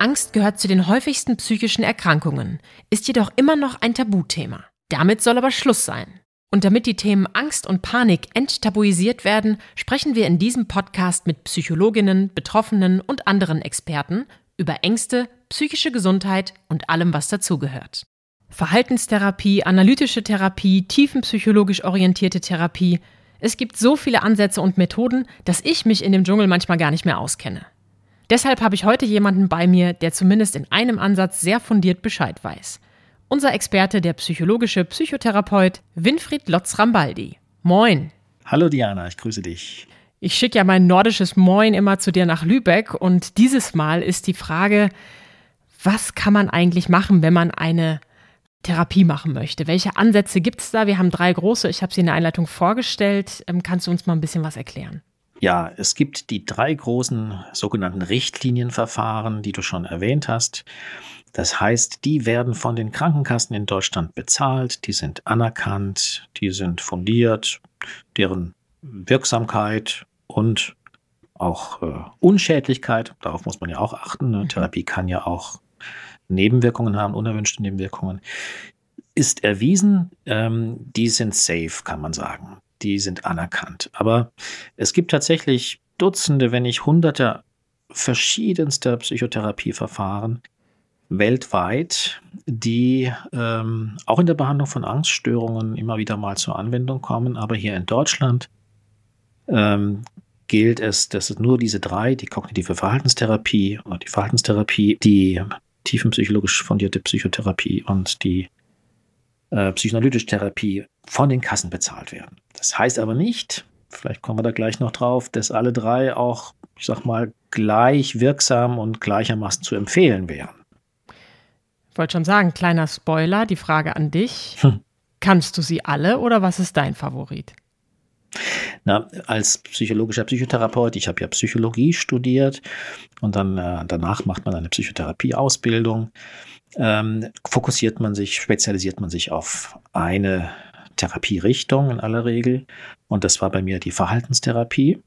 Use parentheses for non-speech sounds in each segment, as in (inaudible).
Angst gehört zu den häufigsten psychischen Erkrankungen, ist jedoch immer noch ein Tabuthema. Damit soll aber Schluss sein. Und damit die Themen Angst und Panik enttabuisiert werden, sprechen wir in diesem Podcast mit Psychologinnen, Betroffenen und anderen Experten über Ängste, psychische Gesundheit und allem, was dazugehört. Verhaltenstherapie, analytische Therapie, tiefenpsychologisch orientierte Therapie. Es gibt so viele Ansätze und Methoden, dass ich mich in dem Dschungel manchmal gar nicht mehr auskenne. Deshalb habe ich heute jemanden bei mir, der zumindest in einem Ansatz sehr fundiert Bescheid weiß. Unser Experte, der psychologische Psychotherapeut Winfried Lotz-Rambaldi. Moin. Hallo Diana, ich grüße dich. Ich schicke ja mein nordisches Moin immer zu dir nach Lübeck und dieses Mal ist die Frage, was kann man eigentlich machen, wenn man eine Therapie machen möchte? Welche Ansätze gibt es da? Wir haben drei große, ich habe sie in der Einleitung vorgestellt. Ähm, kannst du uns mal ein bisschen was erklären? Ja, es gibt die drei großen sogenannten Richtlinienverfahren, die du schon erwähnt hast. Das heißt, die werden von den Krankenkassen in Deutschland bezahlt, die sind anerkannt, die sind fundiert, deren Wirksamkeit und auch äh, Unschädlichkeit, darauf muss man ja auch achten. Ne? Mhm. Therapie kann ja auch Nebenwirkungen haben, unerwünschte Nebenwirkungen, ist erwiesen. Ähm, die sind safe, kann man sagen die sind anerkannt. Aber es gibt tatsächlich Dutzende, wenn nicht Hunderte verschiedenster Psychotherapieverfahren weltweit, die ähm, auch in der Behandlung von Angststörungen immer wieder mal zur Anwendung kommen. Aber hier in Deutschland ähm, gilt es, dass es nur diese drei, die kognitive Verhaltenstherapie und die Verhaltenstherapie, die tiefenpsychologisch fundierte Psychotherapie und die äh, psychoanalytische Therapie von den Kassen bezahlt werden. Das heißt aber nicht, vielleicht kommen wir da gleich noch drauf, dass alle drei auch, ich sag mal, gleich wirksam und gleichermaßen zu empfehlen wären. Ich wollte schon sagen, kleiner Spoiler, die Frage an dich. Hm. Kannst du sie alle oder was ist dein Favorit? Na, als psychologischer Psychotherapeut, ich habe ja Psychologie studiert und dann äh, danach macht man eine Psychotherapieausbildung ähm, fokussiert man sich, spezialisiert man sich auf eine Therapierichtung in aller Regel. Und das war bei mir die Verhaltenstherapie.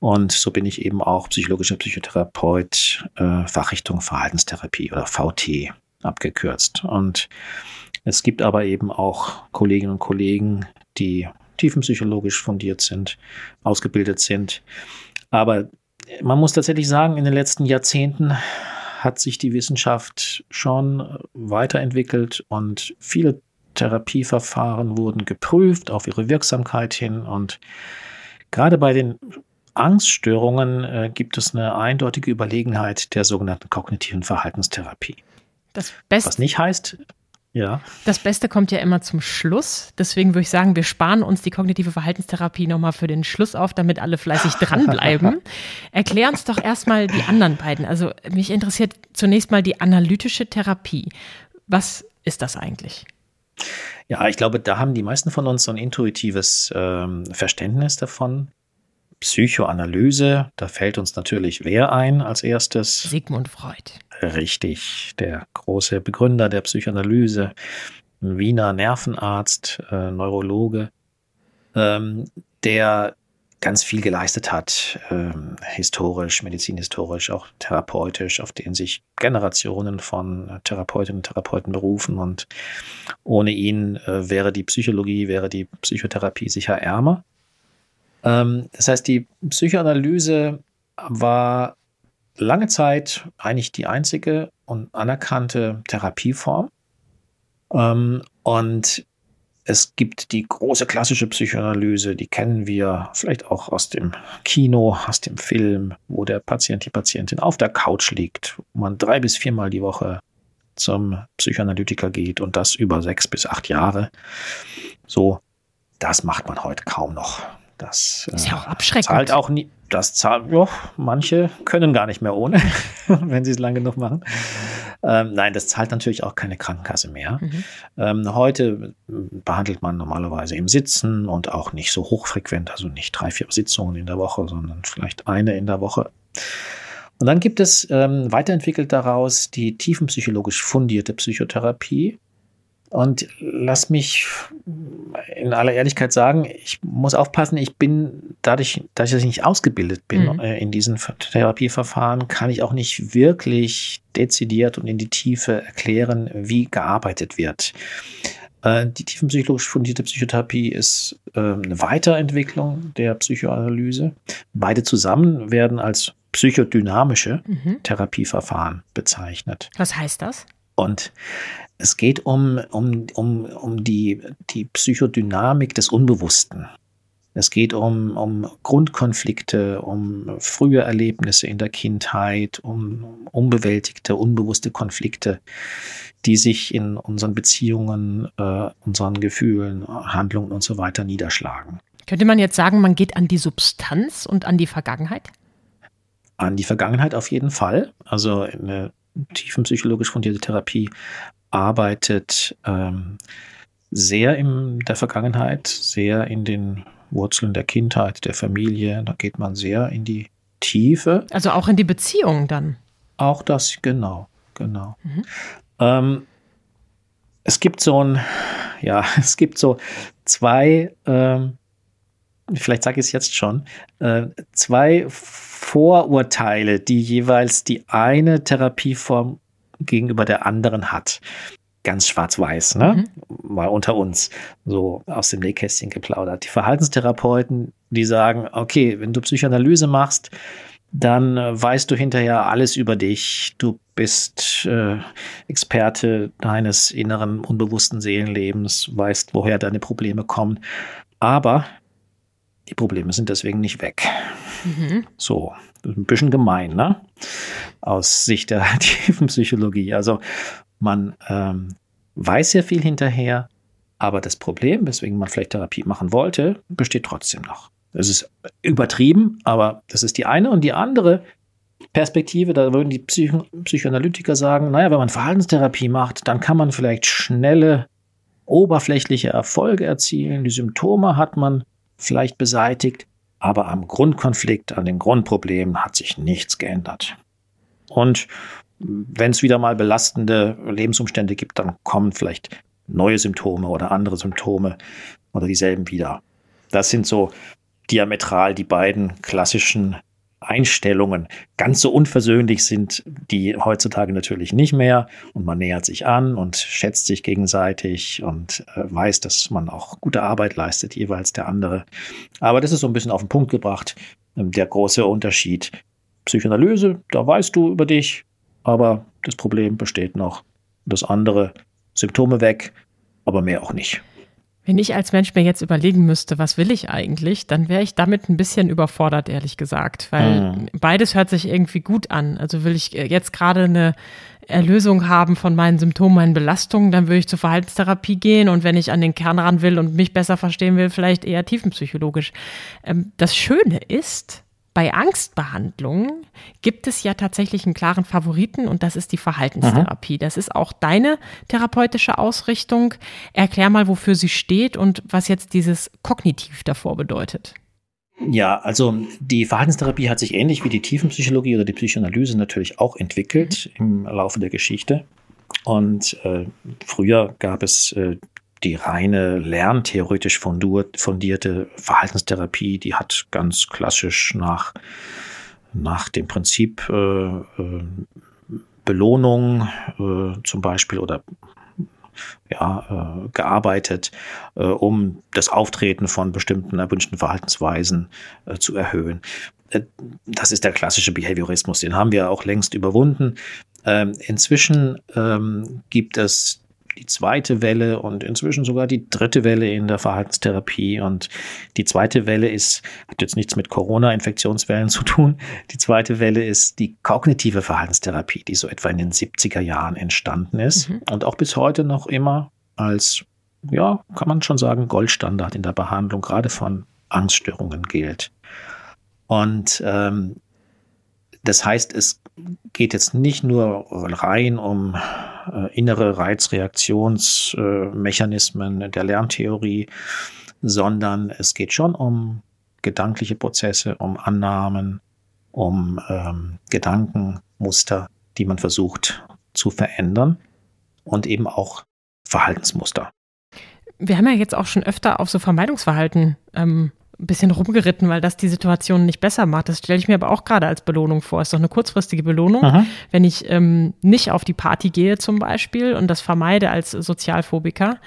Und so bin ich eben auch psychologischer Psychotherapeut, äh, Fachrichtung Verhaltenstherapie oder VT abgekürzt. Und es gibt aber eben auch Kolleginnen und Kollegen, die tiefenpsychologisch fundiert sind, ausgebildet sind. Aber man muss tatsächlich sagen, in den letzten Jahrzehnten hat sich die Wissenschaft schon weiterentwickelt und viele Therapieverfahren wurden geprüft auf ihre Wirksamkeit hin. Und gerade bei den Angststörungen äh, gibt es eine eindeutige Überlegenheit der sogenannten kognitiven Verhaltenstherapie. Das Best Was nicht heißt, ja. Das Beste kommt ja immer zum Schluss. Deswegen würde ich sagen, wir sparen uns die kognitive Verhaltenstherapie nochmal für den Schluss auf, damit alle fleißig dranbleiben. (laughs) Erklär uns doch erstmal die anderen beiden. Also mich interessiert zunächst mal die analytische Therapie. Was ist das eigentlich? Ja, ich glaube, da haben die meisten von uns so ein intuitives ähm, Verständnis davon. Psychoanalyse, da fällt uns natürlich wer ein als erstes? Sigmund Freud. Richtig, der große Begründer der Psychoanalyse, ein Wiener Nervenarzt, äh, Neurologe, ähm, der ganz viel geleistet hat, ähm, historisch, medizinhistorisch, auch therapeutisch, auf den sich Generationen von Therapeutinnen und Therapeuten berufen. Und ohne ihn äh, wäre die Psychologie, wäre die Psychotherapie sicher ärmer. Ähm, das heißt, die Psychoanalyse war lange Zeit eigentlich die einzige und anerkannte Therapieform. Ähm, und es gibt die große klassische Psychoanalyse, die kennen wir vielleicht auch aus dem Kino, aus dem Film, wo der Patient, die Patientin auf der Couch liegt, wo man drei bis viermal die Woche zum Psychoanalytiker geht und das über sechs bis acht Jahre. So, das macht man heute kaum noch. Das ist ja auch äh, abschreckend. zahlt auch nie. Das zahlt, ja, manche können gar nicht mehr ohne, (laughs) wenn sie es lang genug machen. Ähm, nein, das zahlt natürlich auch keine Krankenkasse mehr. Mhm. Ähm, heute behandelt man normalerweise im Sitzen und auch nicht so hochfrequent, also nicht drei, vier Sitzungen in der Woche, sondern vielleicht eine in der Woche. Und dann gibt es ähm, weiterentwickelt daraus die tiefenpsychologisch fundierte Psychotherapie. Und lass mich in aller Ehrlichkeit sagen, ich muss aufpassen, ich bin dadurch, dass ich nicht ausgebildet bin Mhm. äh, in diesen Therapieverfahren, kann ich auch nicht wirklich dezidiert und in die Tiefe erklären, wie gearbeitet wird. Äh, Die tiefenpsychologisch fundierte Psychotherapie ist äh, eine Weiterentwicklung der Psychoanalyse. Beide zusammen werden als psychodynamische Mhm. Therapieverfahren bezeichnet. Was heißt das? Und es geht um, um, um, um die, die Psychodynamik des Unbewussten. Es geht um, um Grundkonflikte, um frühe Erlebnisse in der Kindheit, um unbewältigte, unbewusste Konflikte, die sich in unseren Beziehungen, äh, unseren Gefühlen, Handlungen und so weiter niederschlagen. Könnte man jetzt sagen, man geht an die Substanz und an die Vergangenheit? An die Vergangenheit auf jeden Fall. Also eine tiefenpsychologisch fundierte Therapie arbeitet ähm, sehr in der Vergangenheit, sehr in den Wurzeln der Kindheit, der Familie. Da geht man sehr in die Tiefe. Also auch in die Beziehung dann. Auch das, genau, genau. Mhm. Ähm, es gibt so ein, ja, (laughs) es gibt so zwei, ähm, vielleicht sage ich es jetzt schon, äh, zwei Vorurteile, die jeweils die eine Therapieform gegenüber der anderen hat. Ganz schwarz-weiß, ne? Mal unter uns, so aus dem Nähkästchen geplaudert. Die Verhaltenstherapeuten, die sagen, okay, wenn du Psychoanalyse machst, dann äh, weißt du hinterher alles über dich. Du bist äh, Experte deines inneren, unbewussten Seelenlebens, weißt, woher deine Probleme kommen. Aber die Probleme sind deswegen nicht weg. Mhm. So, ein bisschen gemein, ne? Aus Sicht der (laughs) tiefen Psychologie. Also man ähm, weiß sehr viel hinterher, aber das Problem, weswegen man vielleicht Therapie machen wollte, besteht trotzdem noch. Es ist übertrieben, aber das ist die eine. Und die andere Perspektive, da würden die Psycho Psychoanalytiker sagen, naja, wenn man Verhaltenstherapie macht, dann kann man vielleicht schnelle, oberflächliche Erfolge erzielen. Die Symptome hat man vielleicht beseitigt, aber am Grundkonflikt, an den Grundproblemen hat sich nichts geändert. Und wenn es wieder mal belastende Lebensumstände gibt, dann kommen vielleicht neue Symptome oder andere Symptome oder dieselben wieder. Das sind so diametral die beiden klassischen Einstellungen. Ganz so unversöhnlich sind die heutzutage natürlich nicht mehr und man nähert sich an und schätzt sich gegenseitig und äh, weiß, dass man auch gute Arbeit leistet, jeweils der andere. Aber das ist so ein bisschen auf den Punkt gebracht. Ähm, Der große Unterschied. Psychoanalyse, da weißt du über dich, aber das Problem besteht noch. Das andere, Symptome weg, aber mehr auch nicht. Wenn ich als Mensch mir jetzt überlegen müsste, was will ich eigentlich, dann wäre ich damit ein bisschen überfordert, ehrlich gesagt, weil Mhm. beides hört sich irgendwie gut an. Also will ich äh, jetzt gerade eine Erlösung haben von meinen Symptomen, meinen Belastungen, dann würde ich zur Verhaltenstherapie gehen und wenn ich an den Kern ran will und mich besser verstehen will, vielleicht eher tiefenpsychologisch. Ähm, Das Schöne ist, bei Angstbehandlungen gibt es ja tatsächlich einen klaren Favoriten und das ist die Verhaltenstherapie. Das ist auch deine therapeutische Ausrichtung. Erklär mal, wofür sie steht und was jetzt dieses Kognitiv davor bedeutet. Ja, also die Verhaltenstherapie hat sich ähnlich wie die Tiefenpsychologie oder die Psychoanalyse natürlich auch entwickelt im Laufe der Geschichte. Und äh, früher gab es äh, die reine lerntheoretisch fundiert, fundierte Verhaltenstherapie, die hat ganz klassisch nach, nach dem Prinzip äh, äh, Belohnung äh, zum Beispiel oder ja, äh, gearbeitet, äh, um das Auftreten von bestimmten erwünschten Verhaltensweisen äh, zu erhöhen. Äh, das ist der klassische Behaviorismus, den haben wir auch längst überwunden. Ähm, inzwischen ähm, gibt es die zweite Welle und inzwischen sogar die dritte Welle in der Verhaltenstherapie. Und die zweite Welle ist, hat jetzt nichts mit Corona-Infektionswellen zu tun. Die zweite Welle ist die kognitive Verhaltenstherapie, die so etwa in den 70er Jahren entstanden ist Mhm. und auch bis heute noch immer als, ja, kann man schon sagen, Goldstandard in der Behandlung, gerade von Angststörungen gilt. Und ähm, das heißt, es geht jetzt nicht nur rein um äh, innere Reizreaktionsmechanismen äh, der Lerntheorie, sondern es geht schon um gedankliche Prozesse, um Annahmen, um ähm, Gedankenmuster, die man versucht zu verändern und eben auch Verhaltensmuster. Wir haben ja jetzt auch schon öfter auf so Vermeidungsverhalten ähm, ein bisschen rumgeritten, weil das die Situation nicht besser macht. Das stelle ich mir aber auch gerade als Belohnung vor. Ist doch eine kurzfristige Belohnung. Aha. Wenn ich ähm, nicht auf die Party gehe zum Beispiel und das vermeide als Sozialphobiker,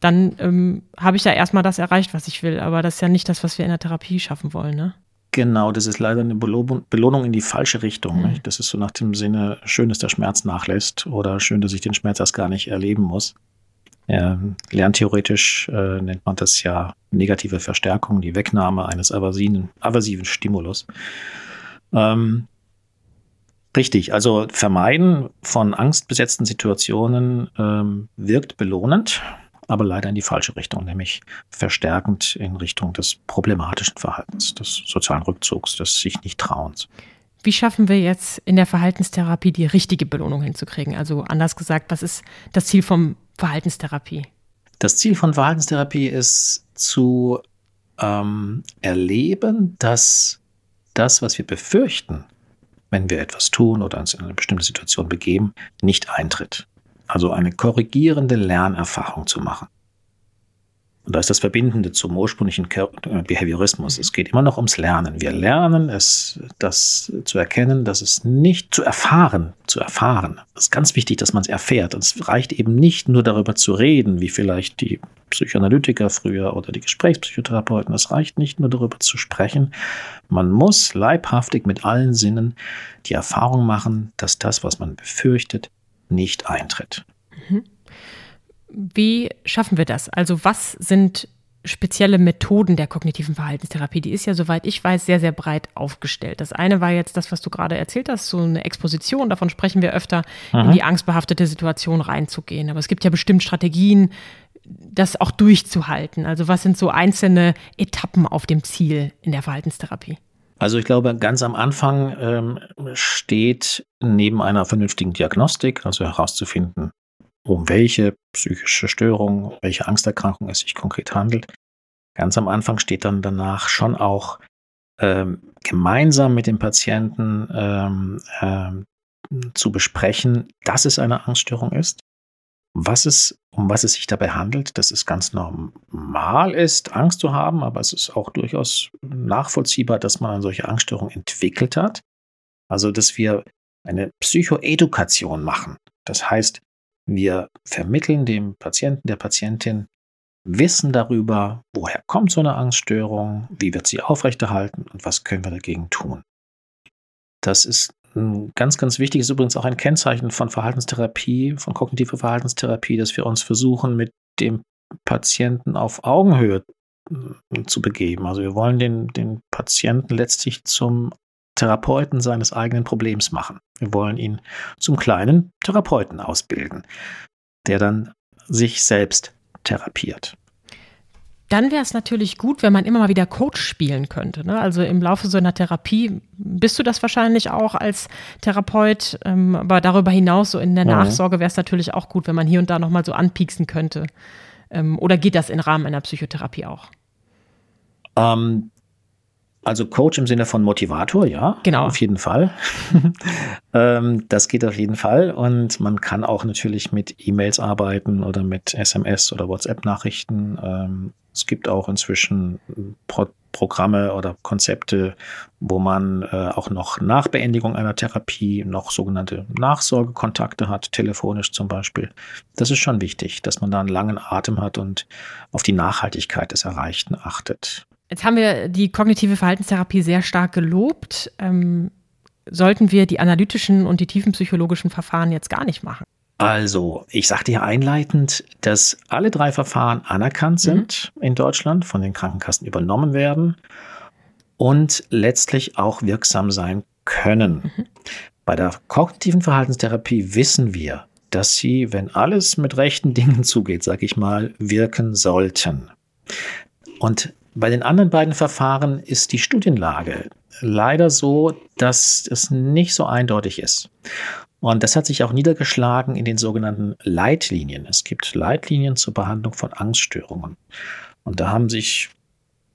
dann ähm, habe ich ja erstmal das erreicht, was ich will. Aber das ist ja nicht das, was wir in der Therapie schaffen wollen, ne? Genau, das ist leider eine Belohnung in die falsche Richtung. Mhm. Das ist so nach dem Sinne, schön, dass der Schmerz nachlässt oder schön, dass ich den Schmerz erst gar nicht erleben muss. Ja, lerntheoretisch äh, nennt man das ja negative Verstärkung, die Wegnahme eines aversiven, aversiven Stimulus. Ähm, richtig, also Vermeiden von angstbesetzten Situationen ähm, wirkt belohnend aber leider in die falsche Richtung, nämlich verstärkend in Richtung des problematischen Verhaltens, des sozialen Rückzugs, des sich nicht trauens. Wie schaffen wir jetzt in der Verhaltenstherapie die richtige Belohnung hinzukriegen? Also anders gesagt, was ist das Ziel von Verhaltenstherapie? Das Ziel von Verhaltenstherapie ist zu ähm, erleben, dass das, was wir befürchten, wenn wir etwas tun oder uns in eine bestimmte Situation begeben, nicht eintritt also eine korrigierende Lernerfahrung zu machen. Und da ist das Verbindende zum ursprünglichen äh, Behaviorismus. Es geht immer noch ums Lernen. Wir lernen es, das zu erkennen, dass es nicht zu erfahren, zu erfahren. Es ist ganz wichtig, dass man es erfährt. Und es reicht eben nicht nur darüber zu reden, wie vielleicht die Psychoanalytiker früher oder die Gesprächspsychotherapeuten. Es reicht nicht nur darüber zu sprechen. Man muss leibhaftig mit allen Sinnen die Erfahrung machen, dass das, was man befürchtet, nicht eintritt. Mhm. Wie schaffen wir das? Also was sind spezielle Methoden der kognitiven Verhaltenstherapie? Die ist ja, soweit ich weiß, sehr, sehr breit aufgestellt. Das eine war jetzt das, was du gerade erzählt hast, so eine Exposition, davon sprechen wir öfter, Aha. in die angstbehaftete Situation reinzugehen. Aber es gibt ja bestimmt Strategien, das auch durchzuhalten. Also was sind so einzelne Etappen auf dem Ziel in der Verhaltenstherapie? Also ich glaube, ganz am Anfang ähm, steht neben einer vernünftigen Diagnostik, also herauszufinden, um welche psychische Störung, welche Angsterkrankung es sich konkret handelt. Ganz am Anfang steht dann danach schon auch ähm, gemeinsam mit dem Patienten ähm, ähm, zu besprechen, dass es eine Angststörung ist was es, um was es sich dabei handelt, dass es ganz normal ist, Angst zu haben, aber es ist auch durchaus nachvollziehbar, dass man eine solche Angststörung entwickelt hat. Also, dass wir eine Psychoedukation machen. Das heißt, wir vermitteln dem Patienten, der Patientin Wissen darüber, woher kommt so eine Angststörung, wie wird sie aufrechterhalten und was können wir dagegen tun. Das ist ein ganz, ganz wichtig ist übrigens auch ein Kennzeichen von Verhaltenstherapie, von kognitiver Verhaltenstherapie, dass wir uns versuchen, mit dem Patienten auf Augenhöhe äh, zu begeben. Also wir wollen den, den Patienten letztlich zum Therapeuten seines eigenen Problems machen. Wir wollen ihn zum kleinen Therapeuten ausbilden, der dann sich selbst therapiert dann wäre es natürlich gut, wenn man immer mal wieder Coach spielen könnte. Ne? Also im Laufe so einer Therapie bist du das wahrscheinlich auch als Therapeut, ähm, aber darüber hinaus so in der mhm. Nachsorge wäre es natürlich auch gut, wenn man hier und da nochmal so anpieksen könnte. Ähm, oder geht das im Rahmen einer Psychotherapie auch? Ähm, also Coach im Sinne von Motivator, ja. Genau. Auf jeden Fall. (laughs) ähm, das geht auf jeden Fall. Und man kann auch natürlich mit E-Mails arbeiten oder mit SMS oder WhatsApp-Nachrichten. Ähm, es gibt auch inzwischen Pro Programme oder Konzepte, wo man äh, auch noch nach Beendigung einer Therapie noch sogenannte Nachsorgekontakte hat, telefonisch zum Beispiel. Das ist schon wichtig, dass man da einen langen Atem hat und auf die Nachhaltigkeit des Erreichten achtet. Jetzt haben wir die kognitive Verhaltenstherapie sehr stark gelobt. Ähm, sollten wir die analytischen und die tiefenpsychologischen Verfahren jetzt gar nicht machen? Also, ich sagte ja einleitend, dass alle drei Verfahren anerkannt mhm. sind mhm. in Deutschland, von den Krankenkassen übernommen werden und letztlich auch wirksam sein können. Mhm. Bei der kognitiven Verhaltenstherapie wissen wir, dass sie, wenn alles mit rechten Dingen (laughs) zugeht, sag ich mal, wirken sollten. Und Bei den anderen beiden Verfahren ist die Studienlage leider so, dass es nicht so eindeutig ist. Und das hat sich auch niedergeschlagen in den sogenannten Leitlinien. Es gibt Leitlinien zur Behandlung von Angststörungen. Und da haben sich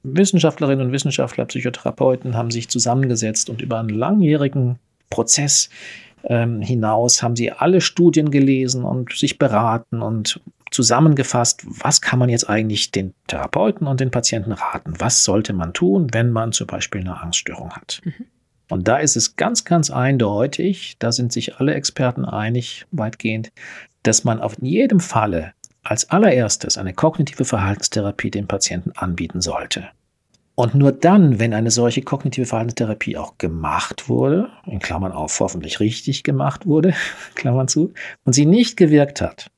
Wissenschaftlerinnen und Wissenschaftler, Psychotherapeuten haben sich zusammengesetzt und über einen langjährigen Prozess ähm, hinaus haben sie alle Studien gelesen und sich beraten und zusammengefasst, was kann man jetzt eigentlich den Therapeuten und den Patienten raten? Was sollte man tun, wenn man zum Beispiel eine Angststörung hat? Mhm. Und da ist es ganz, ganz eindeutig, da sind sich alle Experten einig, weitgehend, dass man auf jedem Falle als allererstes eine kognitive Verhaltenstherapie dem Patienten anbieten sollte. Und nur dann, wenn eine solche kognitive Verhaltenstherapie auch gemacht wurde, in Klammern auf hoffentlich richtig gemacht wurde, (laughs) Klammern zu, und sie nicht gewirkt hat,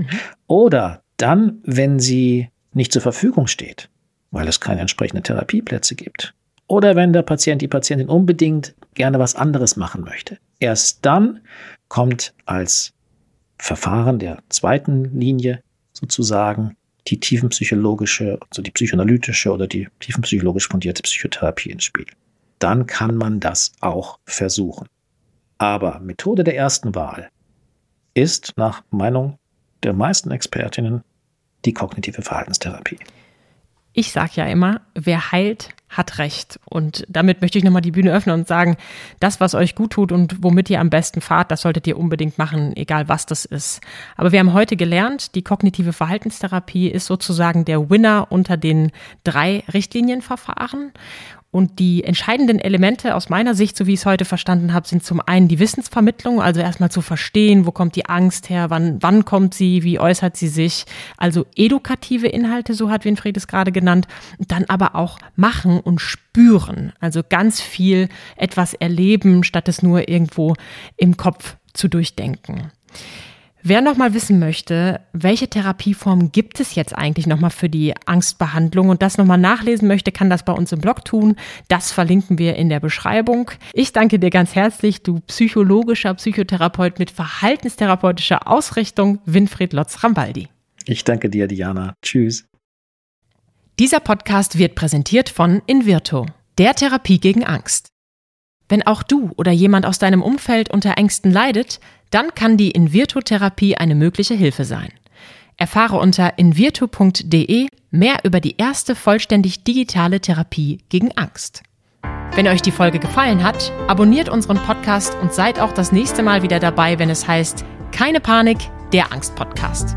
mhm. oder dann, wenn sie nicht zur Verfügung steht, weil es keine entsprechenden Therapieplätze gibt, oder wenn der Patient, die Patientin unbedingt gerne was anderes machen möchte. Erst dann kommt als Verfahren der zweiten Linie sozusagen die tiefenpsychologische, also die psychoanalytische oder die tiefenpsychologisch fundierte Psychotherapie ins Spiel. Dann kann man das auch versuchen. Aber Methode der ersten Wahl ist nach Meinung der meisten Expertinnen die kognitive Verhaltenstherapie. Ich sage ja immer, wer heilt, hat recht. Und damit möchte ich nochmal die Bühne öffnen und sagen, das, was euch gut tut und womit ihr am besten fahrt, das solltet ihr unbedingt machen, egal was das ist. Aber wir haben heute gelernt, die kognitive Verhaltenstherapie ist sozusagen der Winner unter den drei Richtlinienverfahren. Und die entscheidenden Elemente aus meiner Sicht, so wie ich es heute verstanden habe, sind zum einen die Wissensvermittlung, also erstmal zu verstehen, wo kommt die Angst her, wann, wann kommt sie, wie äußert sie sich, also edukative Inhalte, so hat Winfried es gerade genannt, dann aber auch machen und spüren, also ganz viel etwas erleben, statt es nur irgendwo im Kopf zu durchdenken. Wer nochmal wissen möchte, welche Therapieform gibt es jetzt eigentlich nochmal für die Angstbehandlung und das nochmal nachlesen möchte, kann das bei uns im Blog tun. Das verlinken wir in der Beschreibung. Ich danke dir ganz herzlich, du psychologischer Psychotherapeut mit verhaltenstherapeutischer Ausrichtung, Winfried Lotz-Rambaldi. Ich danke dir, Diana. Tschüss. Dieser Podcast wird präsentiert von Invirto, der Therapie gegen Angst. Wenn auch du oder jemand aus deinem Umfeld unter Ängsten leidet, dann kann die Invirtu-Therapie eine mögliche Hilfe sein. Erfahre unter invirtu.de mehr über die erste vollständig digitale Therapie gegen Angst. Wenn euch die Folge gefallen hat, abonniert unseren Podcast und seid auch das nächste Mal wieder dabei, wenn es heißt Keine Panik, der Angst-Podcast.